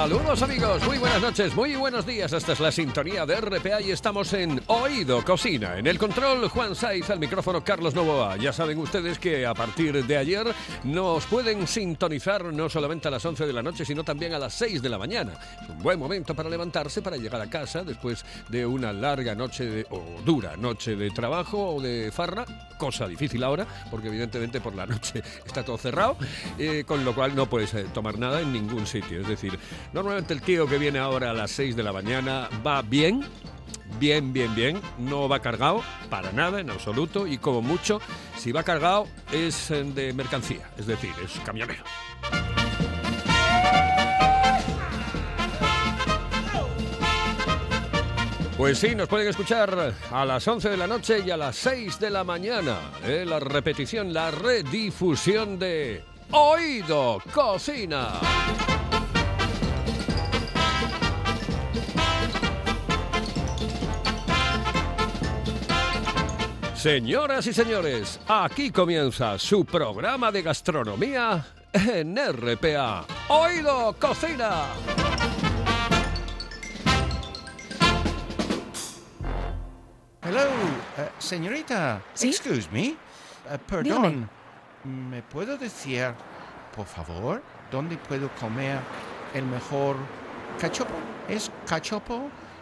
Saludos amigos, muy buenas noches, muy buenos días. Esta es la sintonía de RPA y estamos en Oído Cocina. En el control, Juan Saiz, al micrófono Carlos Novoa. Ya saben ustedes que a partir de ayer nos pueden sintonizar no solamente a las 11 de la noche, sino también a las 6 de la mañana. Es un buen momento para levantarse, para llegar a casa después de una larga noche de, o dura noche de trabajo o de farra, cosa difícil ahora, porque evidentemente por la noche está todo cerrado, eh, con lo cual no puedes eh, tomar nada en ningún sitio. Es decir, Normalmente el tío que viene ahora a las 6 de la mañana va bien, bien, bien, bien, no va cargado para nada en absoluto y como mucho, si va cargado es eh, de mercancía, es decir, es camionero. Pues sí, nos pueden escuchar a las 11 de la noche y a las 6 de la mañana. ¿eh? La repetición, la redifusión de Oído Cocina. Señoras y señores, aquí comienza su programa de gastronomía en RPA. Oído Cocina. Hello, uh, señorita. ¿Sí? Excuse me. Uh, perdón. ¿Me puedo decir, por favor, dónde puedo comer el mejor cachopo? ¿Es cachopo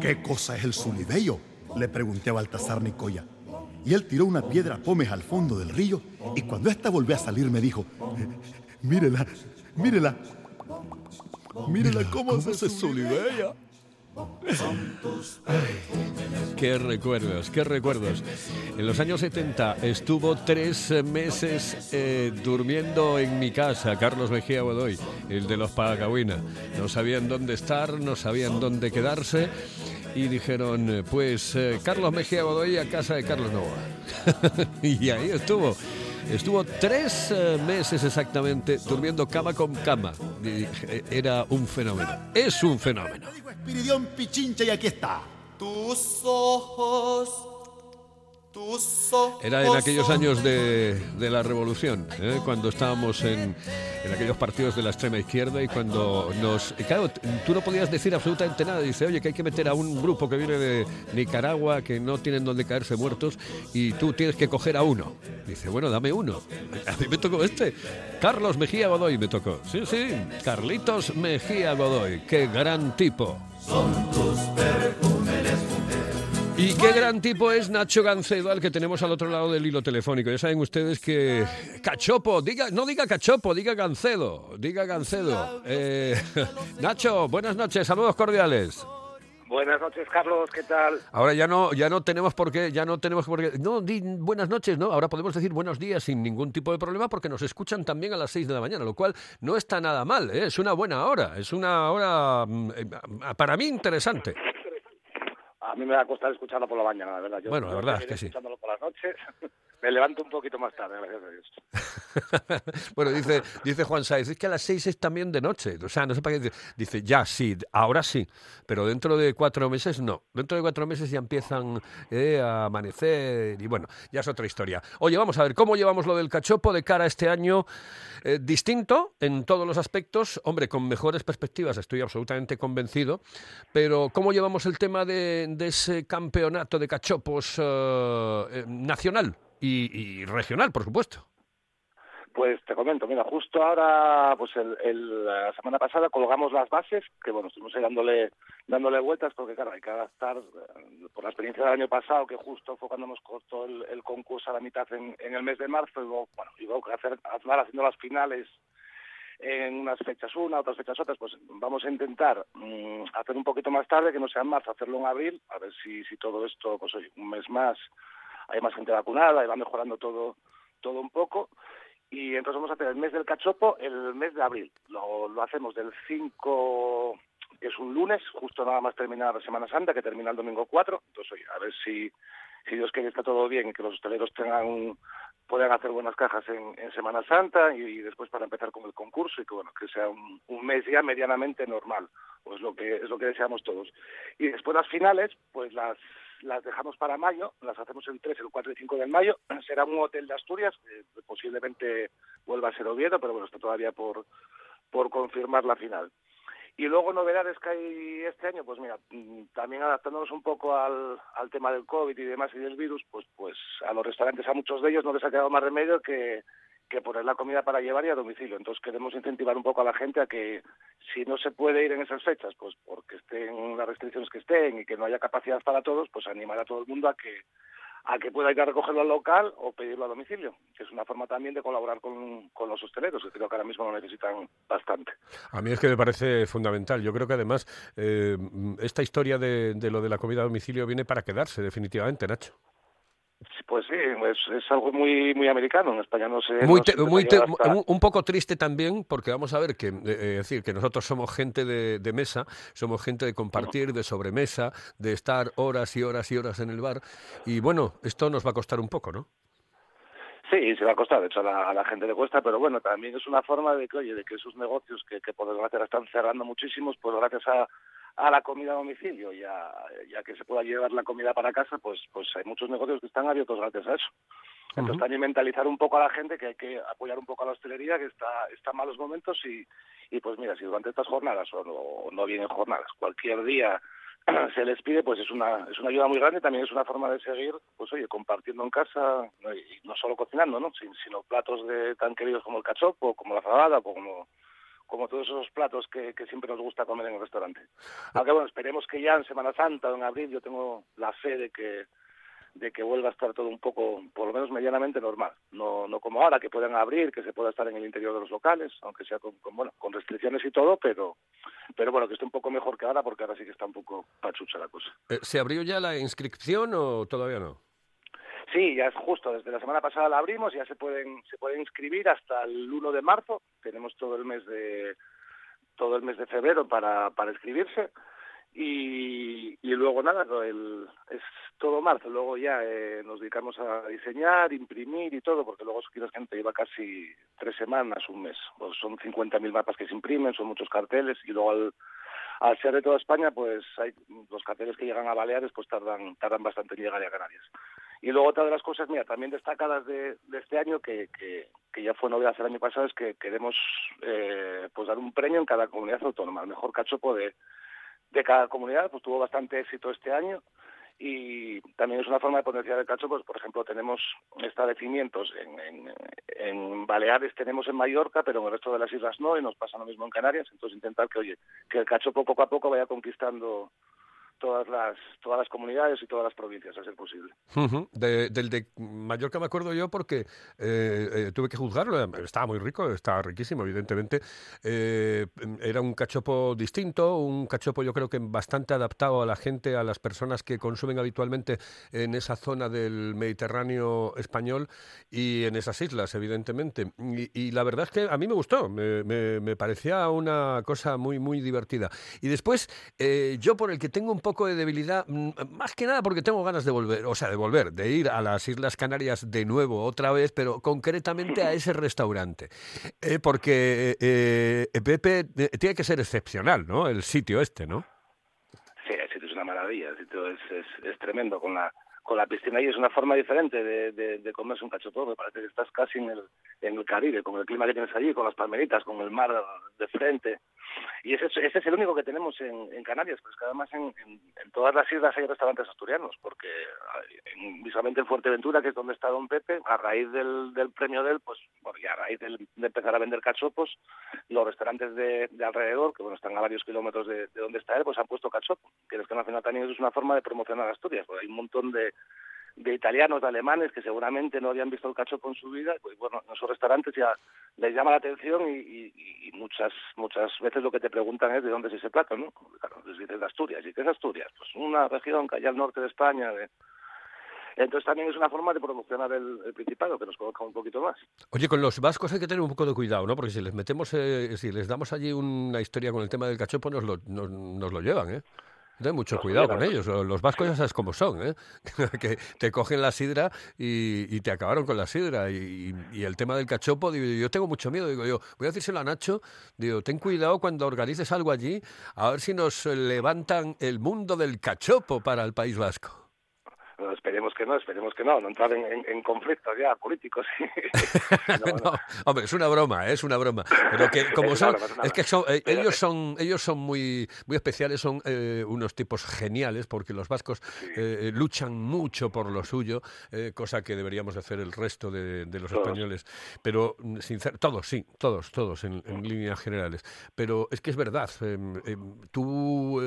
¿Qué cosa es el Sulideyo? Le pregunté a Baltasar Nicoya. Y él tiró una piedra pómez al fondo del río y cuando ésta volvió a salir me dijo, mírela, mírela, mírela cómo, se Sulideya. Qué recuerdos, qué recuerdos. En los años 70 estuvo tres meses eh, durmiendo en mi casa, Carlos Mejía Godoy, el de los Pagahuina. No sabían dónde estar, no sabían dónde quedarse y dijeron, pues eh, Carlos Mejía Godoy a casa de Carlos Nova. y ahí estuvo. Estuvo tres eh, meses exactamente durmiendo cama con cama. Y, eh, Era un fenómeno. Es un fenómeno. Digo Espiridión Pichincha y aquí está. Tus ojos. Era en aquellos años de, de la revolución, ¿eh? cuando estábamos en, en aquellos partidos de la extrema izquierda y cuando nos... y claro, tú no podías decir absolutamente nada. Dice, oye, que hay que meter a un grupo que viene de Nicaragua, que no tienen donde caerse muertos, y tú tienes que coger a uno. Dice, bueno, dame uno. A mí me tocó este. Carlos Mejía Godoy me tocó. Sí, sí, Carlitos Mejía Godoy. Qué gran tipo. Y qué gran tipo es Nacho Gancedo, al que tenemos al otro lado del hilo telefónico. Ya saben ustedes que Cachopo, diga, no diga Cachopo, diga Gancedo, diga Gancedo. Eh, Nacho, buenas noches, saludos cordiales. Buenas noches, Carlos, ¿qué tal? Ahora ya no, ya no tenemos por qué, ya no tenemos por qué. No, di buenas noches, ¿no? Ahora podemos decir buenos días sin ningún tipo de problema porque nos escuchan también a las 6 de la mañana, lo cual no está nada mal, ¿eh? es una buena hora, es una hora mm, eh, para mí interesante. A mí me va a costar escucharlo por la mañana, la verdad. Yo, Bueno, la verdad es que sí. escuchándolo por las noches. me levanto un poquito más tarde, gracias a Dios. bueno, dice, dice Juan Sáez, es que a las seis es también de noche. O sea, no sé para qué. dice. Ya, sí, ahora sí, pero dentro de cuatro meses no. Dentro de cuatro meses ya empiezan eh, a amanecer y bueno, ya es otra historia. Oye, vamos a ver, ¿cómo llevamos lo del cachopo de cara a este año? Eh, distinto en todos los aspectos, hombre, con mejores perspectivas, estoy absolutamente convencido, pero ¿cómo llevamos el tema de, ese campeonato de cachopos eh, nacional y- y regional, por supuesto? Pues te comento, mira, justo ahora, pues el, la semana pasada colgamos las bases, que bueno, estuvimos ahí dándole, dándole vueltas, porque claro, hay que adaptar, eh, por la experiencia del año pasado, que justo fue cuando nos costó el, concurso a la mitad en, el mes de marzo, y luego, bueno, y luego hacer, haciendo las finales en unas fechas una, otras fechas otras, pues vamos a intentar mm, hacer un poquito más tarde, que no sea en marzo, hacerlo en abril, a ver si, si todo esto, pues oye, un mes más, hay más gente vacunada y va mejorando todo, todo un poco. Y entonces vamos a hacer el mes del cachopo el mes de abril. Lo, hacemos del 5, que es un lunes, justo nada más terminar Semana Santa, que termina el domingo 4. Entonces, oye, a ver si, si Dios quiere está todo bien y que los hosteleros tengan puedan hacer buenas cajas en, en Semana Santa y, y después para empezar con el concurso y que bueno que sea un, un mes ya medianamente normal pues lo que es lo que deseamos todos y después las finales pues las las dejamos para mayo, las hacemos el 3, el 4 y 5 de mayo. Será un hotel de Asturias, eh, posiblemente vuelva a ser Oviedo, pero bueno, está todavía por, por confirmar la final. Y luego novedades que hay este año, pues mira, mm, también adaptándonos un poco al, al tema del COVID y demás y del virus, pues pues a los restaurantes, a muchos de ellos no les ha quedado más remedio que, que poner la comida para llevar y a domicilio. Entonces queremos incentivar un poco a la gente a que si no se puede ir en esas fechas, pues porque estén las restricciones que estén y que no haya capacidad para todos, pues animar a todo el mundo a que a que pueda ir a recogerlo al local o pedirlo a domicilio, que es una forma también de colaborar con, con los hosteleros, que creo que ahora mismo lo necesitan bastante. A mí es que me parece fundamental. Yo creo que además eh, esta historia de, de lo de la comida a domicilio viene para quedarse definitivamente, Nacho. Pues sí, es, es algo muy muy americano. En España no se. Muy no te- se muy llega te- hasta- un, poco triste también, porque vamos a ver que, eh, eh, decir, que nosotros somos gente de, de mesa, somos gente de compartir, de sobremesa, de estar horas y horas y horas en el bar. Y bueno, esto nos va a costar un poco, ¿no? Sí, se va a costar, de hecho a la, a la gente le cuesta, pero bueno, también es una forma de que, oye, de que esos negocios que, que por desgracia están cerrando muchísimos, pues gracias a, a la comida a domicilio y a, y a que se pueda llevar la comida para casa, pues pues hay muchos negocios que están abiertos gracias a eso. Entonces también mentalizar un poco a la gente que hay que apoyar un poco a la hostelería, que está, está en malos momentos y, y pues mira, si durante estas jornadas o no, o no vienen jornadas, cualquier día se les pide, pues es una, es una ayuda muy grande, también es una forma de seguir, pues oye, compartiendo en casa, y no solo cocinando, ¿no? Sin- sino platos de tan queridos como el cachopo, como la fabada, como, como todos esos platos que, que siempre nos gusta comer en el restaurante. Aunque bueno, esperemos que ya en Semana Santa o en abril yo tengo la fe de que de que vuelva a estar todo un poco, por lo menos medianamente normal. No, no como ahora, que puedan abrir, que se pueda estar en el interior de los locales, aunque sea con, con, bueno, con restricciones y todo, pero, pero bueno, que esté un poco mejor que ahora, porque ahora sí que está un poco pachucha la cosa. Eh, ¿Se abrió ya la inscripción o todavía no? Sí, ya es justo, desde la semana pasada la abrimos, ya se pueden, se pueden inscribir hasta el 1 de marzo, tenemos todo el mes de, todo el mes de febrero para, para inscribirse. Y, y luego nada, el, es todo marzo, luego ya eh, nos dedicamos a diseñar, imprimir y todo, porque luego quieres gente lleva casi tres semanas, un mes, pues son 50.000 mapas que se imprimen, son muchos carteles y luego al, al ser de toda España, pues hay los carteles que llegan a Baleares pues tardan, tardan bastante en llegar a Canarias. Y luego otra de las cosas, mira, también destacadas de, este año, que, que, que ya fue novedad el año pasado, es que queremos eh, pues dar un premio en cada comunidad autónoma. El mejor cachopo de, de cada comunidad, pues tuvo bastante éxito este año y también es una forma de potenciar el cachopo. Pues, por ejemplo, tenemos establecimientos en, en, en Baleares, tenemos en Mallorca, pero en el resto de las islas no, y nos pasa lo mismo en Canarias. Entonces intentar que, oye, que el cachopo poco a poco vaya conquistando todas las todas las comunidades y todas las provincias, a ser posible. Ujú. De- del de Mallorca me acuerdo yo porque eh, eh, tuve que juzgarlo. Estaba muy rico, estaba riquísimo, evidentemente. Eh, era un cachopo distinto, un cachopo yo creo que bastante adaptado a la gente, a las personas que consumen habitualmente en esa zona del Mediterráneo español y en esas islas, evidentemente. Y, y la verdad es que a mí me gustó, me, me- me parecía una cosa muy, muy divertida. Y después, eh, yo por el que tengo un poco de debilidad, más que nada porque tengo ganas de volver, o sea, de volver, de ir a las Islas Canarias de nuevo, otra vez, pero concretamente a ese restaurante. Eh, porque eh, eh, Pepe eh, tiene que ser excepcional, ¿no? El sitio este, ¿no? Sí, el sitio es una maravilla, el sitio es, es, es tremendo con la con la piscina y es una forma diferente de, de, de comerse un cachopo, me parece que estás casi en el, en el Caribe, con el clima que tienes allí, con las palmeritas, con el mar de frente. Y ese, es- ese es el único que tenemos en, en Canarias, pues que además en, en- todas las islas hay restaurantes asturianos, porque visualmente en Fuerteventura, que es donde está Don Pepe, a raíz del, del premio de él, pues y a raíz de empezar a vender cachopos, los restaurantes de, de alrededor, que bueno, están a varios kilómetros de, de donde está él, pues han puesto cachopo. Que es que al final también es una forma de promocionar Asturias, porque hay un montón de, de italianos, de alemanes, que seguramente no habían visto el cachopo en su vida, pues bueno, en esos restaurantes ya les llama la atención y, y- y muchas muchas veces lo que te preguntan es de dónde es ese plato, ¿no? Claro, les dices de Asturias, ¿y qué es Asturias? Pues una región que hay al norte de España, de- entonces también es una forma de promocionar el, Principado, que nos conozca un poquito más. Oye, con los vascos hay que tener un poco de cuidado, ¿no? Porque si les metemos, eh, si les damos allí una historia con el tema del cachopo, nos lo, nos, nos lo llevan, ¿eh? Ten mucho cuidado con ellos. Los vascos ya sabes cómo son, ¿eh? que te cogen la sidra y, y te acabaron con la sidra. Y, y el tema del cachopo, digo, yo tengo mucho miedo. Digo yo, voy a decírselo a Nacho, digo, ten cuidado cuando organices algo allí, a ver si nos levantan el mundo del cachopo para el País Vasco. Bueno, esperemos que no, esperemos que no, no entrar en, en- en conflictos ya políticos. No, hombre, es una broma, ¿eh? es una broma. Pero que como Es son, broma, es que son, eh, ellos son, ellos son muy, muy especiales, son eh, unos tipos geniales, porque los vascos luchan mucho por lo suyo, cosa que deberíamos hacer el resto de, de los Todos. españoles. Pero mm, sincer- todos, sí, todos, todos en, en líneas generales. Pero es que es verdad. em, em, tú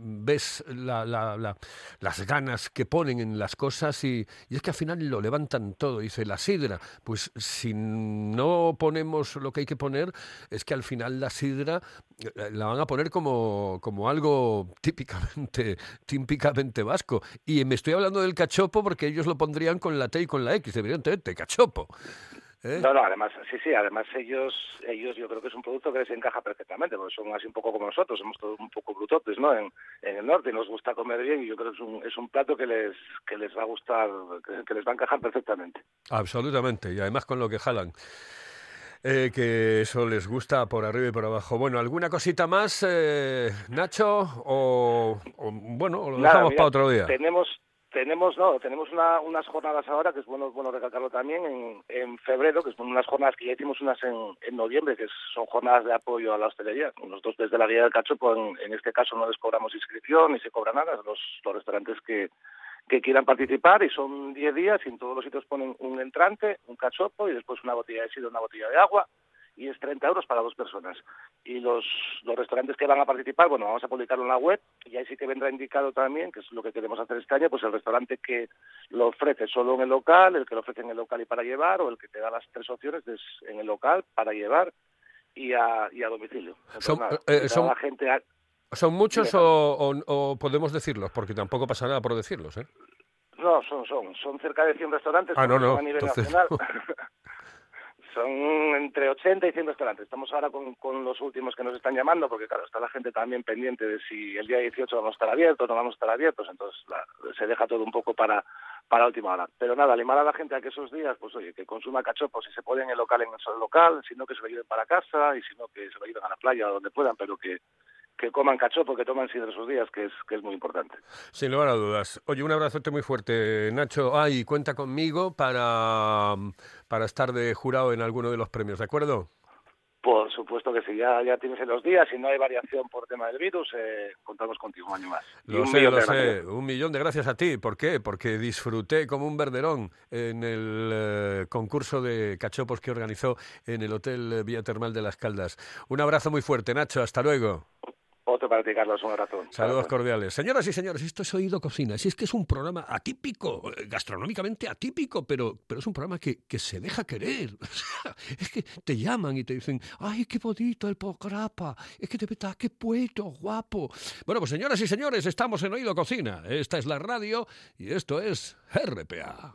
ves la- la- la- las ganas que ponen en las cosas y, y es que al final lo levantan todo. Dice la sidra, pues si no ponemos lo que hay que poner, es que al final la sidra eh, la van a poner como, como algo típicamente, típicamente vasco. Y me estoy hablando del cachopo porque ellos lo pondrían con la T y con la X, evidentemente, cachopo. ¿Eh? No, no, además, sí, sí, además ellos, ellos yo creo que es un producto que les encaja perfectamente, porque son así un poco como nosotros, somos todos un poco brutotes, ¿no? En, en el norte y nos gusta comer bien y yo creo que es un, es un plato que les, que les va a gustar, que, que les va a encajar perfectamente. Absolutamente, y además con lo que jalan. Eh, que eso les gusta por arriba y por abajo. Bueno, ¿alguna cosita más, eh, Nacho? O, o, bueno, o lo Nada, dejamos mira, para otro día. Tenemos, tenemos, no, tenemos una- unas jornadas ahora, que es bueno, bueno recalcarlo también, en, en febrero, que son unas jornadas que ya hicimos unas en, en noviembre, que son jornadas de apoyo a la hostelería. Nosotros desde la guía del cachopo, en, en este caso no les cobramos inscripción ni se cobra nada, los, los restaurantes que, que quieran participar y son 10 días y en todos los sitios ponen un entrante, un cachopo y después una botella de sidra, una botella de agua y es 30 euros para dos personas. Y los, los restaurantes que van a participar, bueno, vamos a publicarlo en la web y ahí sí que vendrá indicado también, que es lo que queremos hacer este año, pues el restaurante que lo ofrece solo en el local, el que lo ofrece en el local y para llevar, o el que te da las tres opciones es en el local, para llevar y a, y a domicilio. Entonces, Son- nada, eh, son- la gente a- ¿Son muchos o, o- o podemos decirlos? Porque tampoco pasa nada por decirlos, ¿eh? No, son, son, son cerca de 100 restaurantes Ah, no, no, a nivel entonces nacional. son entre 80 y 100 restaurantes. Estamos ahora con, con los últimos que nos están llamando, porque claro, está la gente también pendiente de si el día 18 vamos a estar abiertos, no vamos a estar abiertos, entonces la- se deja todo un poco para para última hora. Pero nada, animar a la gente a que esos días, pues oye, que consuma cachopo, si se puede en el local, en el local, si no que se lo lleven para casa, y si no que se lo lleven a la playa o donde puedan, pero que, que coman cachopo, que toman sidra esos días, que es, que es muy importante. Sin lugar a dudas. Oye, un abrazote muy fuerte, Nacho. Ah, y cuenta conmigo para, para estar de jurado en alguno de los premios, ¿de acuerdo? Por supuesto que si ya, ya tienes en los días, si no hay variación por tema del virus, eh, contamos contigo un año más. Y Lo un sé, millón lo sé. Un millón de gracias a ti. ¿Por qué? Porque disfruté como un verderón en el eh, concurso de cachopos que organizó en el Hotel eh, Villa Termal de Las Caldas. Un abrazo muy fuerte, Nacho. Hasta luego. Otro para ti, Carlos, un abrazo. Saludos cordiales. Señoras y señores, esto es Oído Cocina. Si es que es un programa atípico, eh, gastronómicamente atípico, pero, pero es un programa que, que se deja querer. O sea, es que te llaman y te dicen, ay, qué bonito el programa, es que de verdad, qué puesto, guapo. Bueno, pues señoras y señores, estamos en Oído Cocina. Esta es la radio y esto es RPA.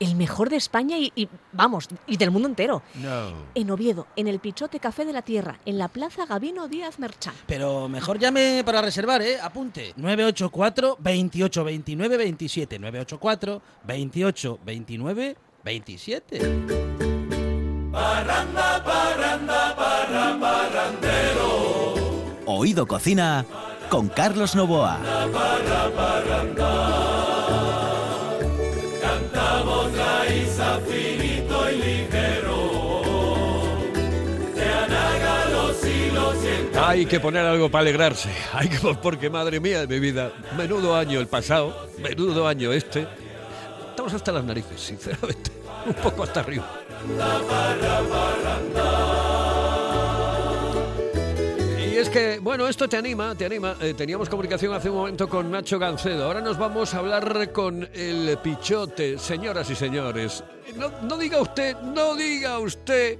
El mejor de España y, y, vamos, y del mundo entero. No. En Oviedo, en el Pichote Café de la Tierra, en la Plaza Gabino Díaz Merchán. Pero mejor llame para reservar, ¿eh? Apunte. 984 28 29 27. 984 28 29 27. Oído Cocina con Carlos Novoa. Hay que poner algo para alegrarse. Hay que, porque madre mía de mi vida, menudo año el pasado, menudo año este. Estamos hasta las narices, sinceramente. Un poco hasta arriba. Y es que, bueno, esto te anima, te anima. Eh, teníamos comunicación hace un momento con Nacho Gancedo. Ahora nos vamos a hablar con el Pichote, señoras y señores. No, no diga usted, no diga usted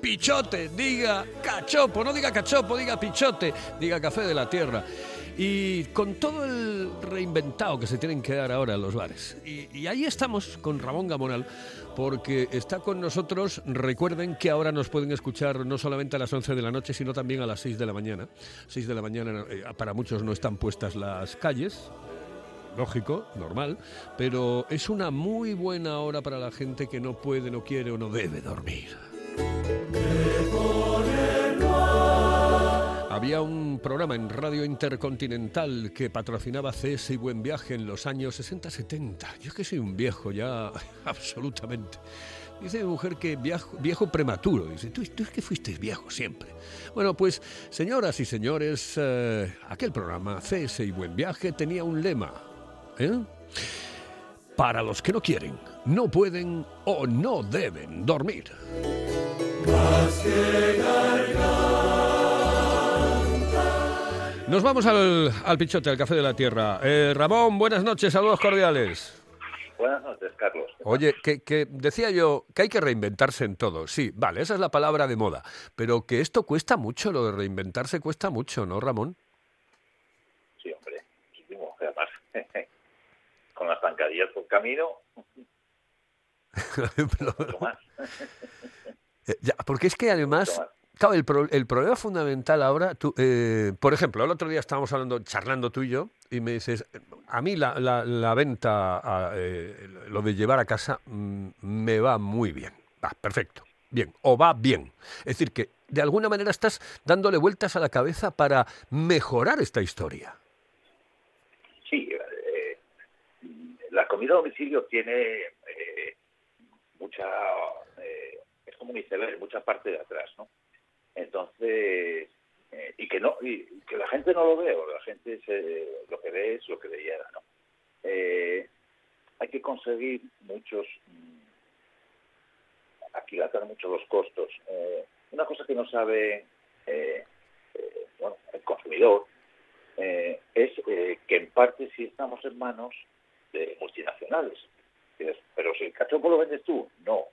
Pichote, diga cachopo, no diga cachopo, diga pichote, diga café de la tierra. Y con todo el reinventado que se tienen que dar ahora en los bares. Y, ahí estamos con Ramón Gamonal, porque está con nosotros. Recuerden que ahora nos pueden escuchar no solamente a las 11 de la noche, sino también a las 6 de la mañana. 6 de la mañana, eh, para muchos no están puestas las calles, lógico, normal, pero es una muy buena hora para la gente que no puede, no quiere o no debe dormir. Había un programa en Radio Intercontinental que patrocinaba CS y Buen Viaje en los años 60-70. Yo es que soy un viejo ya, absolutamente. Dice mi mujer que viejo, viejo prematuro. Dice, tú, es que fuiste viejo siempre. Bueno, pues, señoras y señores, eh, aquel programa, CS y Buen Viaje, tenía un lema. ¿eh? Para los que no quieren, no pueden o no deben dormir. Nos vamos al, al pichote, al café de la tierra. Eh, Ramón, buenas noches, saludos cordiales. Buenas noches, Carlos. Oye, que, que decía yo que hay que reinventarse en todo. Sí, vale, esa es la palabra de moda. Pero que esto cuesta mucho, lo de reinventarse cuesta mucho, ¿no, Ramón? Sí, hombre, muchísimo. Además, con las zancadillas por camino, mucho más. Eh, ya, porque es que además. Claro, el, pro- el problema fundamental ahora, tú, eh, por ejemplo, el otro día estábamos hablando, charlando tú y yo, y me dices, a mí la, la- la venta, eh, lo de llevar a casa, mm, me va muy bien. Va, perfecto, bien, o va bien. Es decir, que de alguna manera estás dándole vueltas a la cabeza para mejorar esta historia. Sí, eh, la comida a domicilio tiene eh, mucha, es como un iceberg, mucha parte de atrás, ¿no? Entonces, eh, y que no, y que la gente no lo ve, o la gente se- lo que ve es lo que llega, ¿no? Eh, hay que conseguir muchos, mm, aquilatar mucho los costos. Eh, una cosa que no sabe, bueno, el consumidor, es que en parte sí estamos en manos de multinacionales. Pero si el cachopo lo vendes tú, no.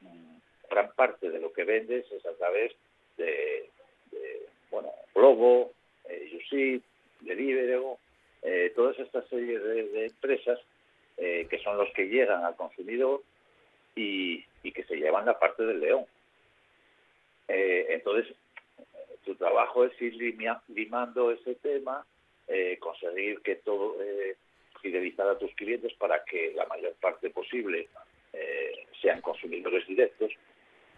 Mm, gran parte de lo que vendes es a través de, bueno, Globo, eh, Yusit, Deliveroo, eh, todas estas series de, empresas eh, que son los que llegan al consumidor y, que se llevan la parte del león. Eh, entonces, tu trabajo es ir limando ese tema, conseguir que todo, fidelizar a tus clientes para que la mayor parte posible sean consumidores directos.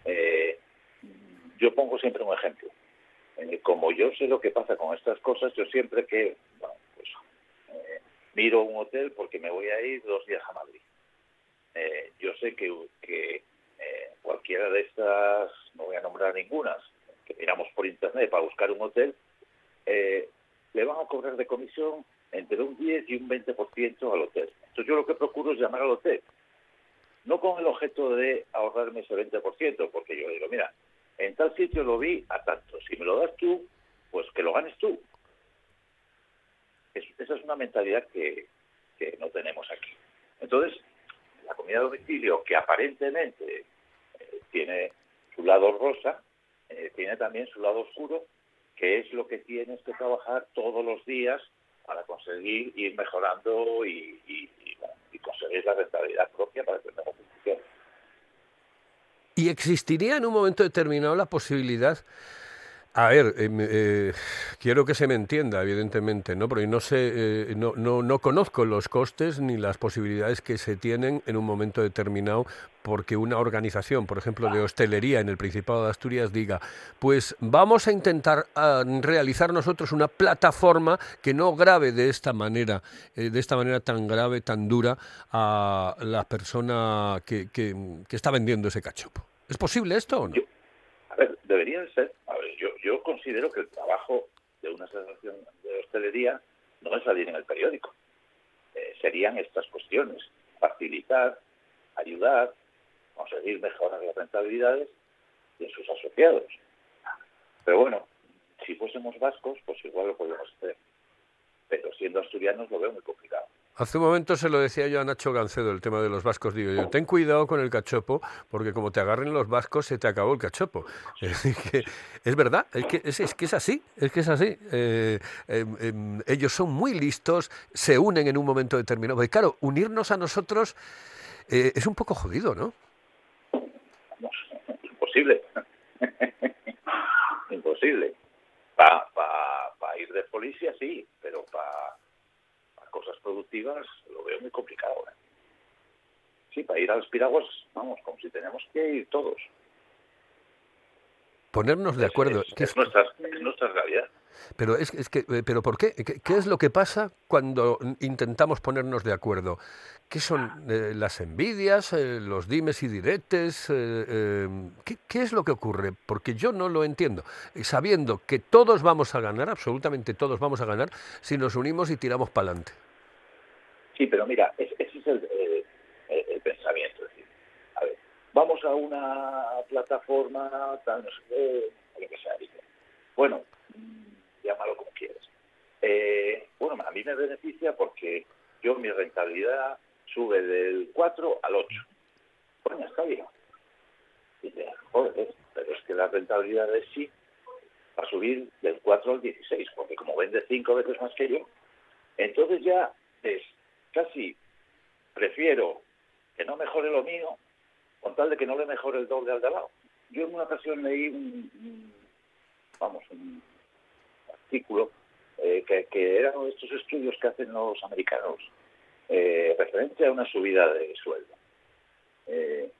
Eh, yo pongo siempre un ejemplo. Eh, como yo sé lo que pasa con estas cosas, yo siempre que, pues, eh, miro un hotel porque me voy a ir dos días a Madrid. Yo sé que, cualquiera de estas, no voy a nombrar ninguna, que miramos por internet para buscar un hotel, le van a cobrar de comisión entre un 10 y un 20% al hotel. Entonces yo lo que procuro es llamar al hotel, no con el objeto de ahorrarme ese 20%, porque yo digo, mira, en tal sitio lo vi a tanto, si me lo das tú, pues que lo ganes tú. Es- esa es una mentalidad que, que no tenemos aquí. Entonces, la comida a domicilio, que aparentemente eh, tiene su lado rosa, eh, tiene también su lado oscuro, qué es lo que tienes que trabajar todos los días para conseguir ir mejorando y, y, conseguir la rentabilidad propia para que el negocio. ¿Y existiría en un momento determinado la posibilidad a ver, eh, eh, quiero que se me entienda, evidentemente, ¿no? Porque no sé, eh, no, no, no conozco los costes ni las posibilidades que se tienen en un momento determinado porque una organización, por ejemplo, de hostelería en el Principado de Asturias diga, pues vamos a intentar realizar nosotros una plataforma que no grave de esta manera, eh, de esta manera tan grave, tan dura a la persona que, que, está vendiendo ese cachopo. ¿Es posible esto o no? A ver, debería de ser. Yo, considero que el trabajo de una asociación de hostelería no es salir en el periódico. Eh, serían estas cuestiones: facilitar, ayudar, conseguir mejorar las rentabilidades de sus asociados. Pero bueno, si fuésemos vascos, pues igual lo podríamos hacer. Pero siendo asturianos lo veo muy complicado. Hace un momento se lo decía yo a Nacho Gancedo, el tema de los vascos. Digo yo, ten cuidado con el cachopo, porque como te agarren los vascos, se te acabó el cachopo. Es, que es verdad, es que es, es que es así, es que es así. Eh, em, em, ellos son muy listos, se unen en un momento determinado. Porque claro, unirnos a nosotros eh, es un poco jodido, ¿no? Imposible. imposible. Para pa, pa ir de policía sí, pero para cosas productivas lo veo muy complicado. ¿eh? Sí, para ir a los piraguas, vamos, como si tenemos que ir todos. Ponernos de acuerdo. Es, es es- nuestra, es nuestra realidad. Pero es, es que, eh, pero ¿por qué? qué? qué es lo que pasa cuando intentamos ponernos de acuerdo? ¿Qué son eh, las envidias, eh, los dimes y diretes? eh, eh, ¿qué, qué es lo que ocurre? Porque yo no lo entiendo. Sabiendo que todos vamos a ganar, absolutamente todos vamos a ganar, si nos unimos y tiramos para adelante. Sí, pero mira, es- ese es el- el pensamiento. Es decir, a ver, vamos a una plataforma, tal, no sé lo que sea. Bueno, llámalo como quieras. Eh, bueno, a mí me beneficia porque yo mi rentabilidad sube del 4 al 8. Bueno, está bien. Dice, joder, pero es que la rentabilidad de sí va a subir del 4 al 16, porque como vende cinco veces más que yo, entonces ya es casi prefiero que no mejore lo mío con tal de que no le mejore el doble al de al lado. Yo en una ocasión leí un, vamos, un artículo eh, que, que era uno de estos estudios que hacen los americanos eh, referente a una subida de sueldo. Eh,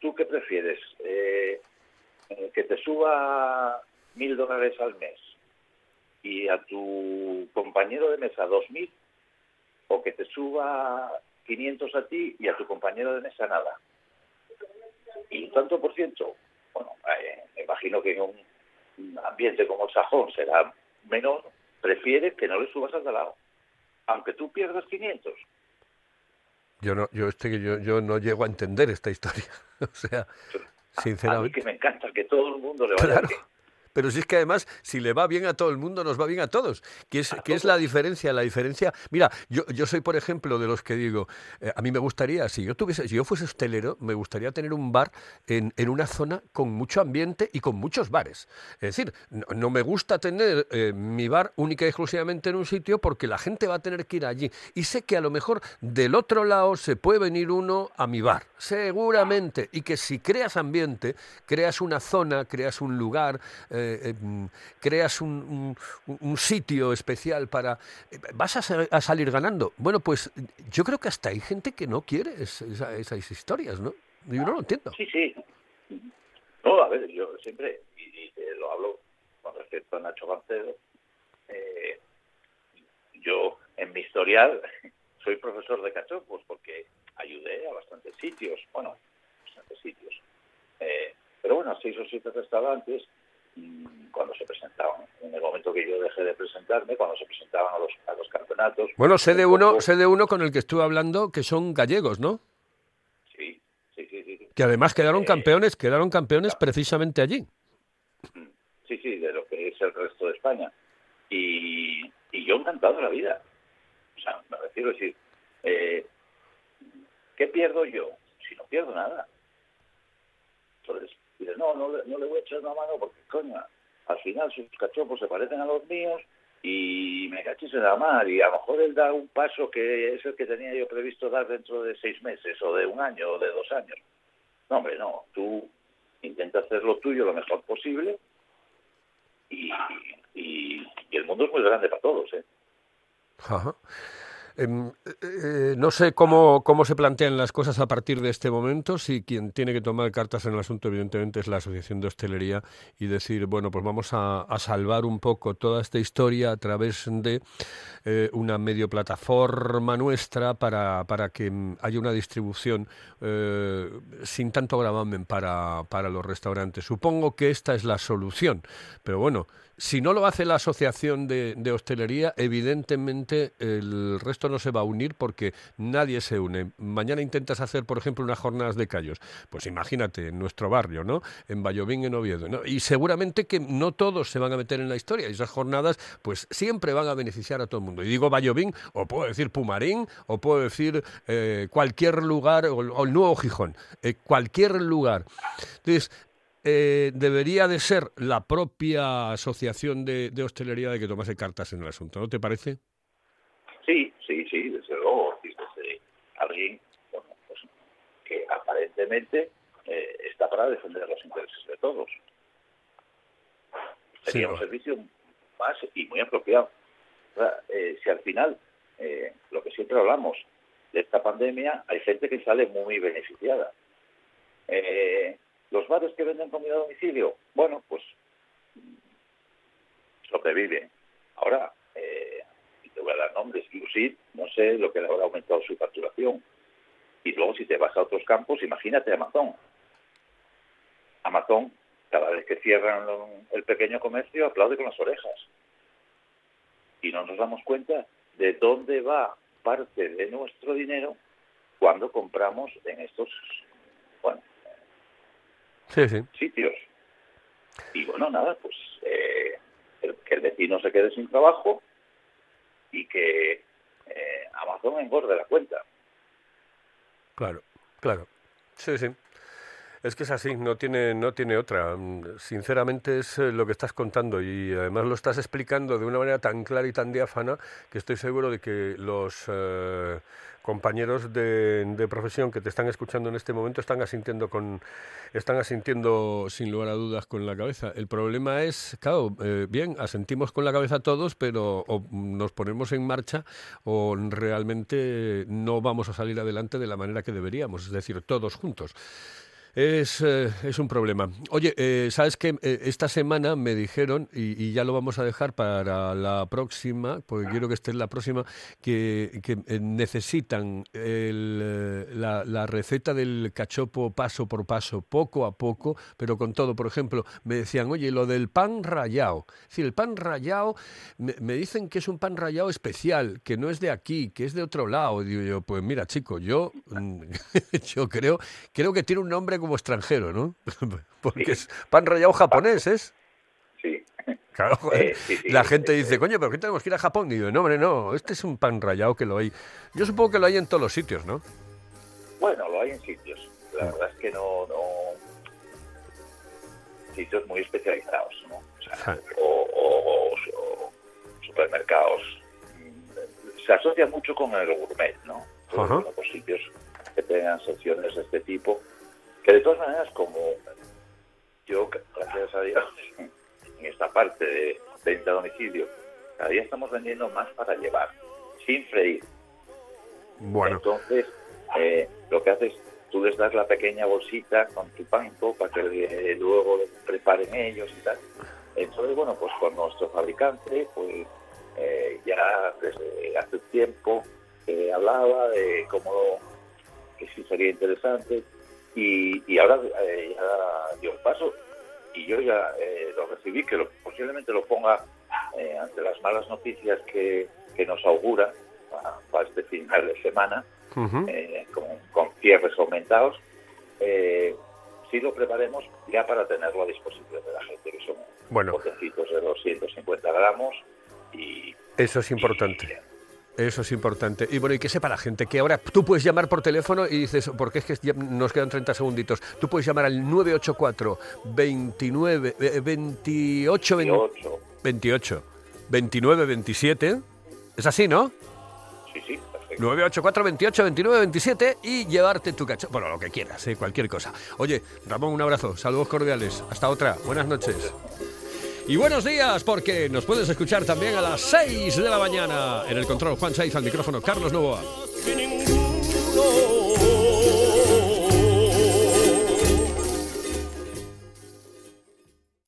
¿Tú qué prefieres? Eh, eh, ¿Que te suba mil dólares al mes y a tu compañero de mesa dos mil o que te suba 500 a ti y a tu compañero de mesa nada. Y tanto por ciento, bueno, eh, me imagino que en un ambiente como el sajón será menor, prefiere que no le subas al lado, aunque tú pierdas 500. Yo no, yo, este, que yo, yo no llego a entender esta historia. o sea, A mí sinceramente. que me encanta que todo el mundo le vaya Claro. bien. Pero si es que además, si le va bien a todo el mundo, nos va bien a todos. ¿Qué es, qué es la diferencia? La diferencia. Mira, yo, yo soy, por ejemplo, de los que digo, eh, a mí me gustaría, si yo tuviese, si yo fuese hostelero, me gustaría tener un bar en, en una zona con mucho ambiente y con muchos bares. Es decir, no, no me gusta tener eh, mi bar única y exclusivamente en un sitio porque la gente va a tener que ir allí. Y sé que a lo mejor del otro lado se puede venir uno a mi bar, seguramente. Y que si creas ambiente, creas una zona, creas un lugar, eh, eh, mm, creas un, sitio especial para... eh, vas a, sa- a salir ganando. Bueno, pues yo creo que hasta hay gente que no quiere es- esa- esas historias, ¿no? Yo no lo entiendo. Sí, sí. No, a ver, yo siempre, y, y lo hablo con respecto a Nacho Gancedo, eh, yo en mi historial soy profesor de cachopos porque ayudé a bastantes sitios, bueno, bastantes sitios. Eh, pero bueno, seis o siete restaurantes, cuando se presentaban, en el momento que yo dejé de presentarme, cuando se presentaban a los, a los campeonatos. Bueno, sé de un uno, sé de uno con el que estuve hablando que son gallegos, ¿no? Sí, sí, sí, sí. Que además quedaron Eh, campeones, quedaron campeones precisamente allí. Sí, sí, de lo que es el resto de España. Y, y yo encantado de la vida. O sea, me refiero a decir, eh, ¿qué pierdo yo? Si no pierdo nada. Entonces, dices, no, no, le- no le voy a echar una mano porque, coño, al final sus cachopos se parecen a los míos y me cachis en la mar y a lo mejor él da un paso que es el que tenía yo previsto dar dentro de seis meses o de un año o de dos años. No, hombre, no, tú intenta hacer lo tuyo lo mejor posible y, y, y el mundo es muy grande para todos, ¿eh? Em, eh, no sé cómo, cómo se plantean las cosas a partir de este momento, si quien tiene que tomar cartas en el asunto evidentemente es la Asociación de Hostelería y decir, bueno, pues vamos a, a salvar un poco toda esta historia a través de eh, una medio plataforma nuestra para, para que mm, haya una distribución eh, sin tanto gravamen para, para los restaurantes. Supongo que esta es la solución, pero bueno, si no lo hace la Asociación de, Hostelería, evidentemente el resto no se va a unir porque nadie se une. Mañana intentas hacer, por ejemplo, unas jornadas de callos. Pues imagínate, en nuestro barrio, ¿no? En Vallovín, en Oviedo. Y seguramente que no todos se van a meter en la historia. Y esas jornadas, pues siempre van a beneficiar a todo el mundo. Y digo Vallovín, o puedo decir Pumarín, o puedo decir eh, cualquier lugar, o, o, el Nuevo Gijón. Eh, cualquier lugar. Entonces, eh, debería de ser la propia asociación de, de, hostelería de que tomase cartas en el asunto, ¿no te parece? Sí, sí, sí, desde luego. Desde alguien bueno, pues, que aparentemente eh, está para defender los intereses de todos. Sería sí, un servicio más y muy apropiado. O sea, eh, si al final, eh, lo que siempre hablamos de esta pandemia, hay gente que sale muy beneficiada. Eh, los bares que venden comida a domicilio, bueno, pues sobreviven. Ahora, eh, te voy a dar nombres, Lucid, no sé lo que le habrá aumentado su facturación. Y luego si te vas a otros campos, imagínate Amazon. Amazon, cada vez que cierran el pequeño comercio, aplaude con las orejas. Y no nos damos cuenta de dónde va parte de nuestro dinero cuando compramos en estos, sí, sí. sitios. Y bueno, nada, pues eh, que el vecino se quede sin trabajo y que eh, Amazon engorde la cuenta. Claro, claro. Sí, sí. Es que es así, no tiene, no tiene otra. Sinceramente es eh, lo que estás contando y además lo estás explicando de una manera tan clara y tan diáfana que estoy seguro de que los eh, compañeros de, de, profesión que te están escuchando en este momento están asintiendo con están asintiendo sin lugar a dudas con la cabeza. El problema es, claro, eh, bien, asentimos con la cabeza todos, pero o nos ponemos en marcha o realmente no vamos a salir adelante de la manera que deberíamos, es decir, todos juntos. Es, eh, es, un problema. Oye, eh, ¿sabes qué? Eh, esta semana me dijeron, y, ya lo vamos a dejar para la próxima, porque quiero que esté en la próxima, que, que necesitan el, la, la, receta del cachopo paso por paso, poco a poco, pero con todo. Por ejemplo, me decían, oye, lo del pan rallado. Decir, el pan rallado, me, dicen que es un pan rallado especial, que no es de aquí, que es de otro lado. Digo yo, pues mira, chico, yo, yo creo, creo que tiene un nombre extranjero, ¿no? Porque sí. es pan rallado japonés, ¿es? Sí. Claro. Eh, sí, sí, la gente dice, coño, ¿pero qué tenemos que ir a Japón? Y digo, no, hombre, no, este es un pan rallado que lo hay. Yo supongo que lo hay en todos los sitios, ¿no? Bueno, lo hay en sitios. La verdad es que no, no... sitios muy especializados, ¿no? O, sea, o, o, o, supermercados. Se asocia mucho con el gourmet, ¿no? -huh. los sitios que tengan secciones de este tipo que de todas maneras, como yo, gracias a Dios, en esta parte de venta a domicilio, cada día estamos vendiendo más para llevar, sin freír. Bueno. Entonces, eh, lo que haces, tú les das la pequeña bolsita con tu pan para que eh, luego preparen ellos y tal. Entonces, bueno, pues con nuestro fabricante, pues eh, ya desde hace tiempo eh, hablaba de cómo que sí sería interesante y, y ahora eh, ya dio el paso y yo ya eh, lo recibí, que lo, posiblemente lo ponga eh, ante las malas noticias que, que nos augura para, para, este final de semana, uh -huh. con, con, cierres aumentados, sí lo preparemos ya para tenerlo a disposición de la gente, que son bueno. botecitos de 250 gramos y... Eso es importante. Y, Eso es importante. Y bueno, y que sepa la gente que ahora tú puedes llamar por teléfono y dices, porque es que ya nos quedan 30 segunditos, tú puedes llamar al 984 29 eh, 28 28. 28 29 27. Es así, ¿no? Sí, sí, perfecto. 984 28 29 27 y llevarte tu cacho. Bueno, lo que quieras, ¿eh? cualquier cosa. Oye, Ramón, un abrazo, saludos cordiales. Hasta otra, buenas noches. Y buenos días, porque nos puedes escuchar también a las 6 de la mañana. En el control, Juan Saiz, al micrófono, Carlos Novoa.